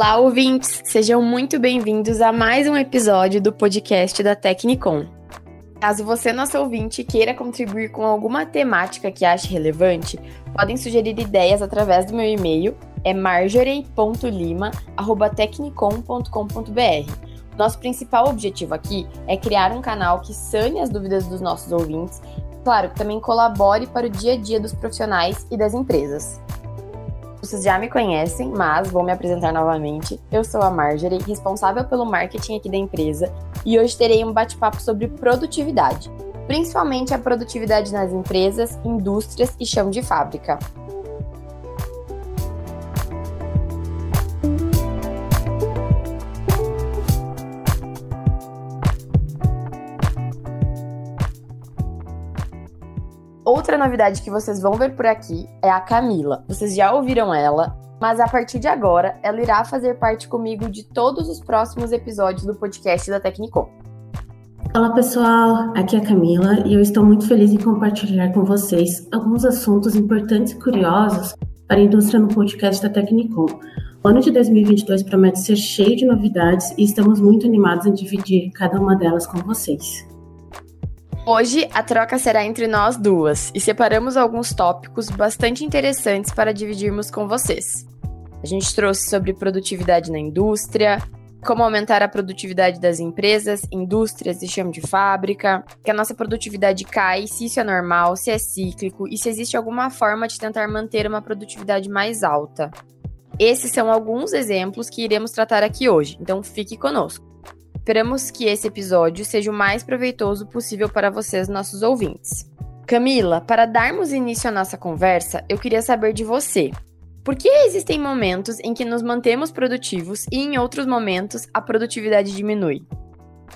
Olá, ouvintes! Sejam muito bem-vindos a mais um episódio do podcast da Tecnicom. Caso você, nosso ouvinte, queira contribuir com alguma temática que ache relevante, podem sugerir ideias através do meu e-mail, é marjorie.lima.tecnicom.com.br. Nosso principal objetivo aqui é criar um canal que sane as dúvidas dos nossos ouvintes, claro, que também colabore para o dia a dia dos profissionais e das empresas. Vocês já me conhecem, mas vou me apresentar novamente. Eu sou a Marjorie, responsável pelo marketing aqui da empresa, e hoje terei um bate-papo sobre produtividade, principalmente a produtividade nas empresas, indústrias e chão de fábrica. Outra novidade que vocês vão ver por aqui é a Camila. Vocês já ouviram ela, mas a partir de agora ela irá fazer parte comigo de todos os próximos episódios do podcast da Tecnicom. Olá pessoal, aqui é a Camila e eu estou muito feliz em compartilhar com vocês alguns assuntos importantes e curiosos para a indústria no podcast da Tecnicom. O ano de 2022 promete ser cheio de novidades e estamos muito animados em dividir cada uma delas com vocês. Hoje a troca será entre nós duas e separamos alguns tópicos bastante interessantes para dividirmos com vocês. A gente trouxe sobre produtividade na indústria, como aumentar a produtividade das empresas, indústrias e chão de fábrica, que a nossa produtividade cai, se isso é normal, se é cíclico e se existe alguma forma de tentar manter uma produtividade mais alta. Esses são alguns exemplos que iremos tratar aqui hoje, então fique conosco. Esperamos que esse episódio seja o mais proveitoso possível para vocês, nossos ouvintes. Camila, para darmos início à nossa conversa, eu queria saber de você. Por que existem momentos em que nos mantemos produtivos e em outros momentos a produtividade diminui?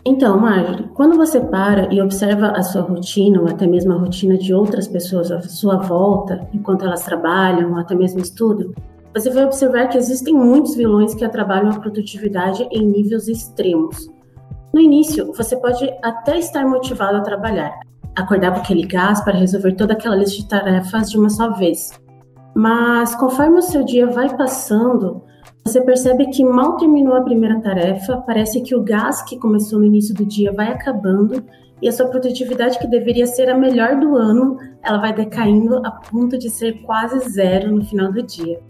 Então, Marjorie, quando você para e observa a sua rotina, ou até mesmo a rotina de outras pessoas à sua volta, enquanto elas trabalham ou até mesmo estudam, você vai observar que existem muitos vilões que atrapalham a produtividade em níveis extremos. No início, você pode até estar motivado a trabalhar, acordar com aquele gás para resolver toda aquela lista de tarefas de uma só vez. Mas conforme o seu dia vai passando, você percebe que mal terminou a primeira tarefa, parece que o gás que começou no início do dia vai acabando e a sua produtividade, que deveria ser a melhor do ano, ela vai decaindo a ponto de ser quase zero no final do dia.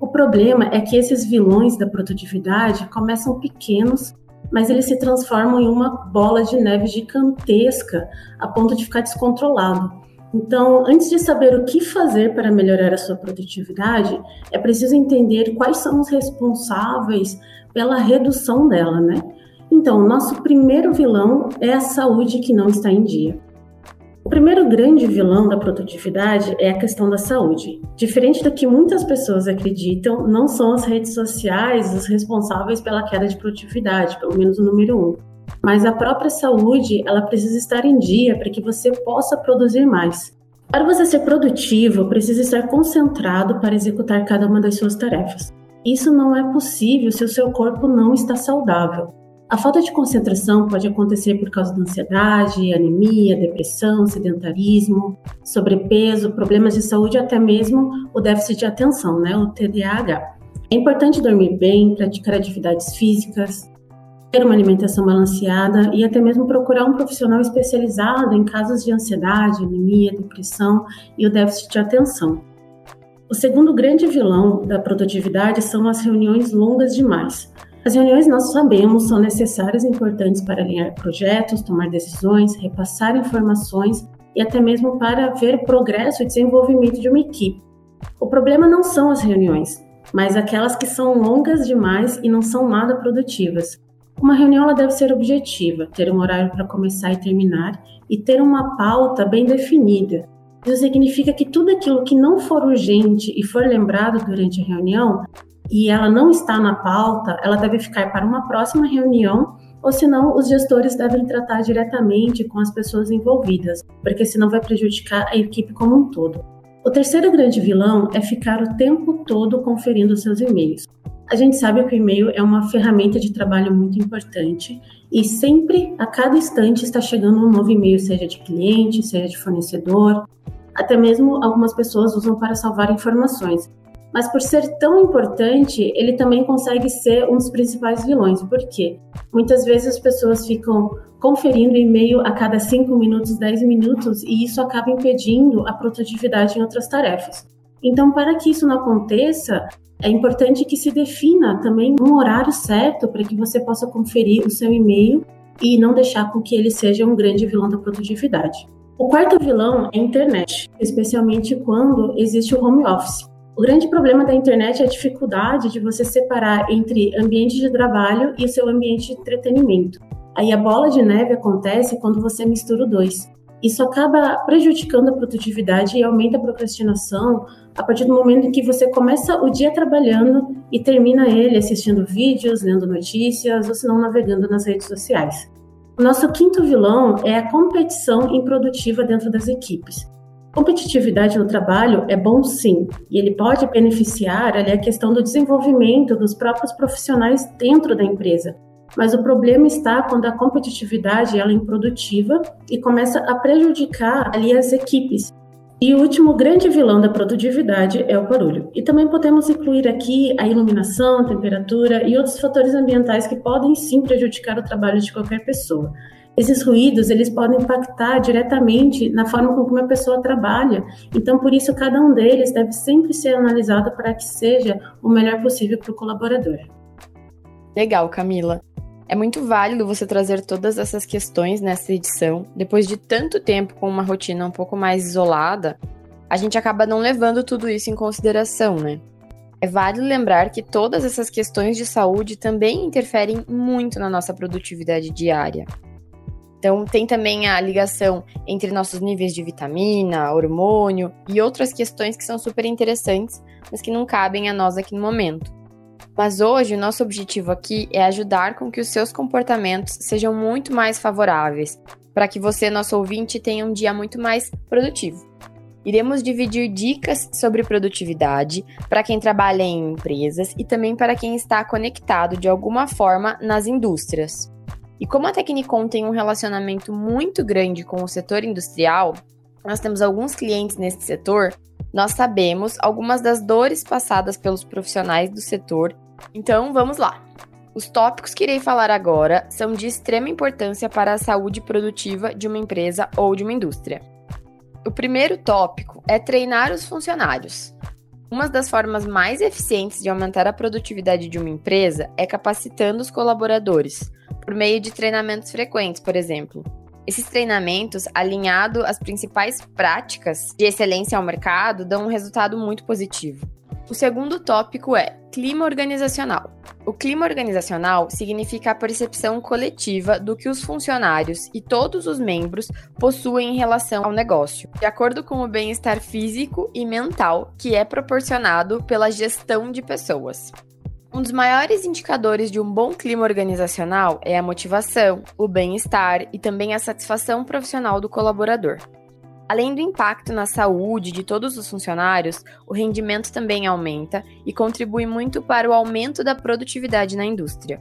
O problema é que esses vilões da produtividade começam pequenos mas eles se transformam em uma bola de neve gigantesca a ponto de ficar descontrolado. Então, antes de saber o que fazer para melhorar a sua produtividade, é preciso entender quais são os responsáveis pela redução dela, né? Então, nosso primeiro vilão é a saúde que não está em dia. Primeiro grande vilão da produtividade é a questão da saúde. Diferente do que muitas pessoas acreditam, não são as redes sociais os responsáveis pela queda de produtividade, pelo menos o número um. Mas a própria saúde, ela precisa estar em dia para que você possa produzir mais. Para você ser produtivo, precisa estar concentrado para executar cada uma das suas tarefas. Isso não é possível se o seu corpo não está saudável. A falta de concentração pode acontecer por causa da ansiedade, anemia, depressão, sedentarismo, sobrepeso, problemas de saúde até mesmo o déficit de atenção, né, o TDAH. É importante dormir bem, praticar atividades físicas, ter uma alimentação balanceada e até mesmo procurar um profissional especializado em casos de ansiedade, anemia, depressão e o déficit de atenção. O segundo grande vilão da produtividade são as reuniões longas demais. As reuniões, nós sabemos, são necessárias e importantes para alinhar projetos, tomar decisões, repassar informações e até mesmo para ver progresso e desenvolvimento de uma equipe. O problema não são as reuniões, mas aquelas que são longas demais e não são nada produtivas. Uma reunião ela deve ser objetiva, ter um horário para começar e terminar e ter uma pauta bem definida. Isso significa que tudo aquilo que não for urgente e for lembrado durante a reunião e ela não está na pauta, ela deve ficar para uma próxima reunião, ou senão os gestores devem tratar diretamente com as pessoas envolvidas, porque senão vai prejudicar a equipe como um todo. O terceiro grande vilão é ficar o tempo todo conferindo seus e-mails. A gente sabe que o e-mail é uma ferramenta de trabalho muito importante e sempre, a cada instante, está chegando um novo e-mail, seja de cliente, seja de fornecedor. Até mesmo algumas pessoas usam para salvar informações. Mas por ser tão importante, ele também consegue ser um dos principais vilões. Por quê? Muitas vezes as pessoas ficam conferindo e-mail a cada 5 minutos, 10 minutos, e isso acaba impedindo a produtividade em outras tarefas. Então, para que isso não aconteça, é importante que se defina também um horário certo para que você possa conferir o seu e-mail e não deixar com que ele seja um grande vilão da produtividade. O quarto vilão é a internet, especialmente quando existe o home office. O grande problema da internet é a dificuldade de você separar entre ambiente de trabalho e o seu ambiente de entretenimento. Aí a bola de neve acontece quando você mistura os dois. Isso acaba prejudicando a produtividade e aumenta a procrastinação a partir do momento em que você começa o dia trabalhando e termina ele assistindo vídeos, lendo notícias ou se não navegando nas redes sociais. O nosso quinto vilão é a competição improdutiva dentro das equipes. Competitividade no trabalho é bom sim, e ele pode beneficiar ali, a questão do desenvolvimento dos próprios profissionais dentro da empresa. Mas o problema está quando a competitividade ela é improdutiva e começa a prejudicar ali as equipes. E o último grande vilão da produtividade é o barulho. E também podemos incluir aqui a iluminação, temperatura e outros fatores ambientais que podem sim prejudicar o trabalho de qualquer pessoa. Esses ruídos, eles podem impactar diretamente na forma como uma pessoa trabalha. Então, por isso, cada um deles deve sempre ser analisado para que seja o melhor possível para o colaborador. Legal, Camila. É muito válido você trazer todas essas questões nessa edição. Depois de tanto tempo com uma rotina um pouco mais isolada, a gente acaba não levando tudo isso em consideração, né? É válido lembrar que todas essas questões de saúde também interferem muito na nossa produtividade diária. Então, tem também a ligação entre nossos níveis de vitamina, hormônio e outras questões que são super interessantes, mas que não cabem a nós aqui no momento. Mas hoje, o nosso objetivo aqui é ajudar com que os seus comportamentos sejam muito mais favoráveis, para que você, nosso ouvinte, tenha um dia muito mais produtivo. Iremos dividir dicas sobre produtividade para quem trabalha em empresas e também para quem está conectado de alguma forma nas indústrias. E como a Tecnicom tem um relacionamento muito grande com o setor industrial, nós temos alguns clientes nesse setor, nós sabemos algumas das dores passadas pelos profissionais do setor. Então, vamos lá. Os tópicos que irei falar agora são de extrema importância para a saúde produtiva de uma empresa ou de uma indústria. O primeiro tópico é treinar os funcionários. Uma das formas mais eficientes de aumentar a produtividade de uma empresa é capacitando os colaboradores por meio de treinamentos frequentes, por exemplo. Esses treinamentos, alinhado às principais práticas de excelência ao mercado, dão um resultado muito positivo. O segundo tópico é clima organizacional. O clima organizacional significa a percepção coletiva do que os funcionários e todos os membros possuem em relação ao negócio, de acordo com o bem-estar físico e mental que é proporcionado pela gestão de pessoas. Um dos maiores indicadores de um bom clima organizacional é a motivação, o bem-estar e também a satisfação profissional do colaborador. Além do impacto na saúde de todos os funcionários, o rendimento também aumenta e contribui muito para o aumento da produtividade na indústria.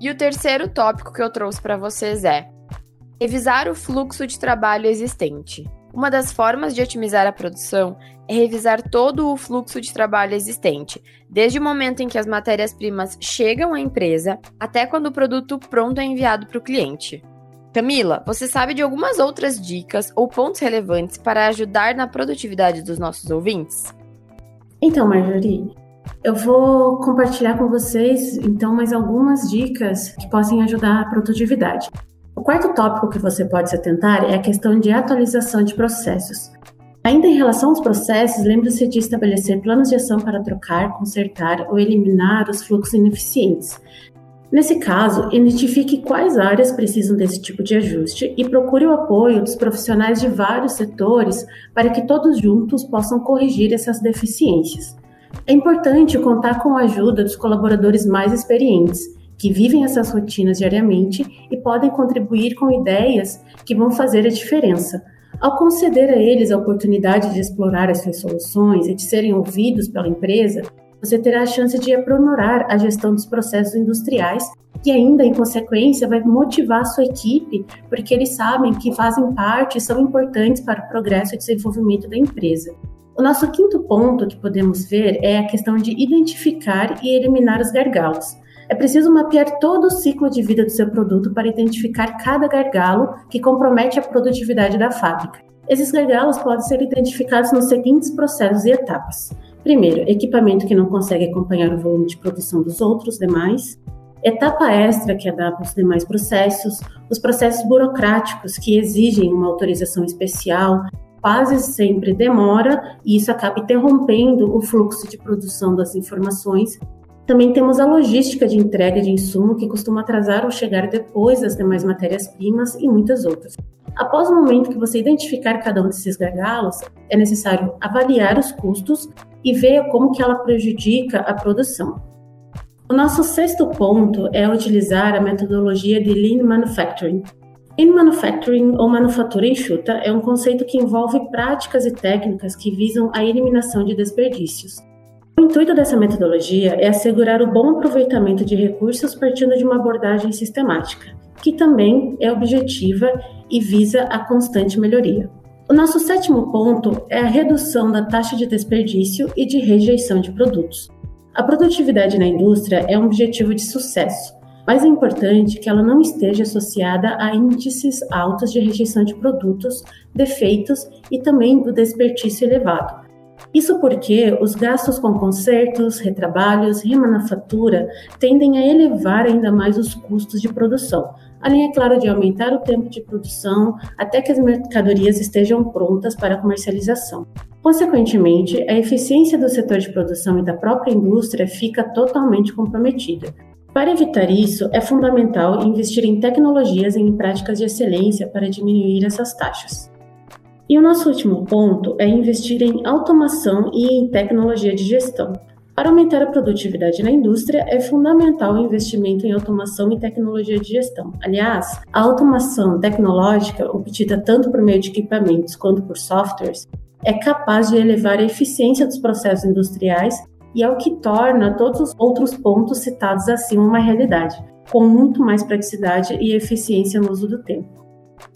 E o terceiro tópico que eu trouxe para vocês é revisar o fluxo de trabalho existente. Uma das formas de otimizar a produção é revisar todo o fluxo de trabalho existente, desde o momento em que as matérias-primas chegam à empresa até quando o produto pronto é enviado para o cliente. Camila, você sabe de algumas outras dicas ou pontos relevantes para ajudar na produtividade dos nossos ouvintes? Então, Marjorie, eu vou compartilhar com vocês então mais algumas dicas que possam ajudar a produtividade. O quarto tópico que você pode se atentar é a questão de atualização de processos. Ainda em relação aos processos, lembre-se de estabelecer planos de ação para trocar, consertar ou eliminar os fluxos ineficientes. Nesse caso, identifique quais áreas precisam desse tipo de ajuste e procure o apoio dos profissionais de vários setores para que todos juntos possam corrigir essas deficiências. É importante contar com a ajuda dos colaboradores mais experientes que vivem essas rotinas diariamente e podem contribuir com ideias que vão fazer a diferença. Ao conceder a eles a oportunidade de explorar as suas soluções e de serem ouvidos pela empresa, você terá a chance de aprimorar a gestão dos processos industriais e ainda, em consequência, vai motivar a sua equipe, porque eles sabem que fazem parte e são importantes para o progresso e desenvolvimento da empresa. O nosso quinto ponto que podemos ver é a questão de identificar e eliminar os gargalos. É preciso mapear todo o ciclo de vida do seu produto para identificar cada gargalo que compromete a produtividade da fábrica. Esses gargalos podem ser identificados nos seguintes processos e etapas. Primeiro, equipamento que não consegue acompanhar o volume de produção dos outros demais. Etapa extra que adapta os demais processos, os processos burocráticos que exigem uma autorização especial, quase sempre demora e isso acaba interrompendo o fluxo de produção das informações. Também temos a logística de entrega de insumo, que costuma atrasar ou chegar depois das demais matérias-primas e muitas outras. Após o momento que você identificar cada um desses gargalos, é necessário avaliar os custos e ver como que ela prejudica a produção. O nosso sexto ponto é utilizar a metodologia de Lean Manufacturing, Lean Manufacturing ou manufatura enxuta é um conceito que envolve práticas e técnicas que visam a eliminação de desperdícios. O intuito dessa metodologia é assegurar o bom aproveitamento de recursos partindo de uma abordagem sistemática, que também é objetiva e visa a constante melhoria. O nosso sétimo ponto é a redução da taxa de desperdício e de rejeição de produtos. A produtividade na indústria é um objetivo de sucesso, mas é importante que ela não esteja associada a índices altos de rejeição de produtos, defeitos e também do desperdício elevado. Isso porque os gastos com consertos, retrabalhos, remanufatura tendem a elevar ainda mais os custos de produção, além, é claro, de aumentar o tempo de produção até que as mercadorias estejam prontas para comercialização. Consequentemente, a eficiência do setor de produção e da própria indústria fica totalmente comprometida, para evitar isso, é fundamental investir em tecnologias e em práticas de excelência para diminuir essas taxas. E o nosso último ponto é investir em automação e em tecnologia de gestão. Para aumentar a produtividade na indústria, é fundamental o investimento em automação e tecnologia de gestão. Aliás, a automação tecnológica, obtida tanto por meio de equipamentos quanto por softwares, é capaz de elevar a eficiência dos processos industriais e é o que torna todos os outros pontos citados acima uma realidade, com muito mais praticidade e eficiência no uso do tempo.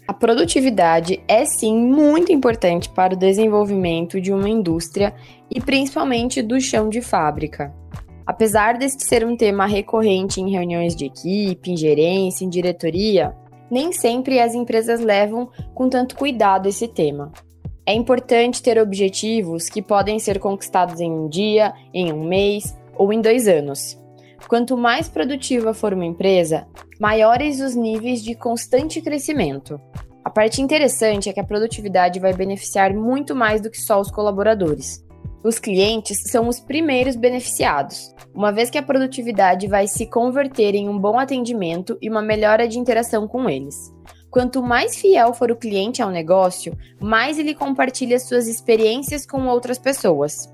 A produtividade é sim muito importante para o desenvolvimento de uma indústria e principalmente do chão de fábrica. Apesar deste ser um tema recorrente em reuniões de equipe, em gerência, em diretoria, nem sempre as empresas levam com tanto cuidado esse tema. É importante ter objetivos que podem ser conquistados em um dia, em um mês ou em dois anos. Quanto mais produtiva for uma empresa, maiores os níveis de constante crescimento. A parte interessante é que a produtividade vai beneficiar muito mais do que só os colaboradores. Os clientes são os primeiros beneficiados, uma vez que a produtividade vai se converter em um bom atendimento e uma melhora de interação com eles. Quanto mais fiel for o cliente ao negócio, mais ele compartilha suas experiências com outras pessoas.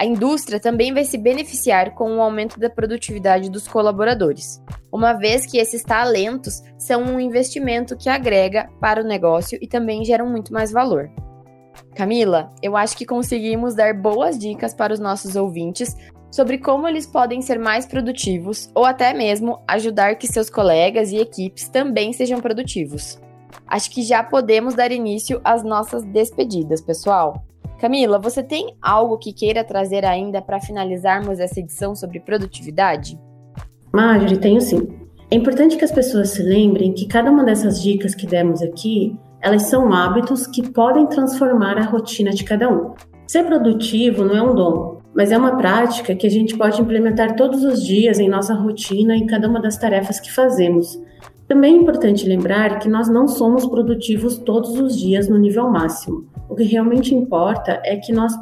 A indústria também vai se beneficiar com o aumento da produtividade dos colaboradores, uma vez que esses talentos são um investimento que agrega para o negócio e também geram muito mais valor. Camila, eu acho que conseguimos dar boas dicas para os nossos ouvintes sobre como eles podem ser mais produtivos ou até mesmo ajudar que seus colegas e equipes também sejam produtivos. Acho que já podemos dar início às nossas despedidas, pessoal. Camila, você tem algo que queira trazer ainda para finalizarmos essa edição sobre produtividade? Marjorie, tenho sim. É importante que as pessoas se lembrem que cada uma dessas dicas que demos aqui, elas são hábitos que podem transformar a rotina de cada um. Ser produtivo não é um dom, mas é uma prática que a gente pode implementar todos os dias em nossa rotina, em cada uma das tarefas que fazemos. Também é importante lembrar que nós não somos produtivos todos os dias no nível máximo. O que realmente importa é que nós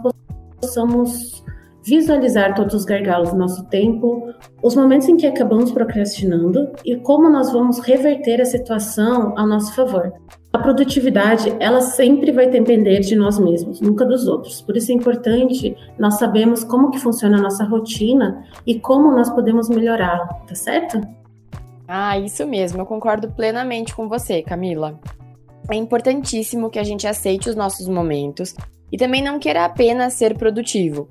possamos visualizar todos os gargalos do nosso tempo, os momentos em que acabamos procrastinando e como nós vamos reverter a situação a nosso favor. A produtividade, ela sempre vai depender de nós mesmos, nunca dos outros. Por isso é importante nós sabermos como que funciona a nossa rotina e como nós podemos melhorá-la, tá certo? Ah, isso mesmo, eu concordo plenamente com você, Camila. É importantíssimo que a gente aceite os nossos momentos e também não queira apenas ser produtivo,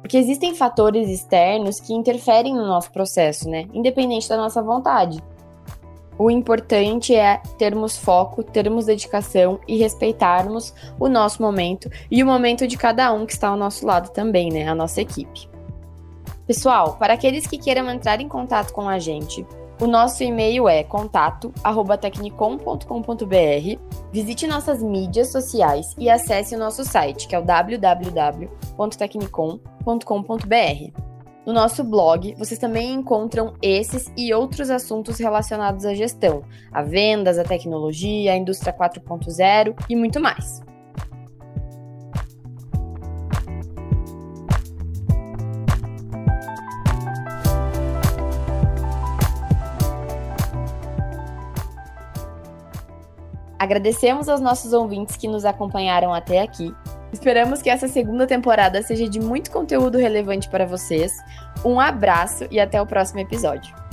porque existem fatores externos que interferem no nosso processo, né? Independente da nossa vontade. O importante é termos foco, termos dedicação e respeitarmos o nosso momento e o momento de cada um que está ao nosso lado também, né? A nossa equipe. Pessoal, para aqueles que queiram entrar em contato com a gente, o nosso e-mail é contato@tecnicom.com.br. Visite nossas mídias sociais e acesse o nosso site, que é o www.tecnicom.com.br. No nosso blog, vocês também encontram esses e outros assuntos relacionados à gestão, a vendas, a tecnologia, a indústria 4.0 e muito mais. Agradecemos aos nossos ouvintes que nos acompanharam até aqui Esperamos que essa segunda temporada seja de muito conteúdo relevante para vocês. Um abraço e até o próximo episódio.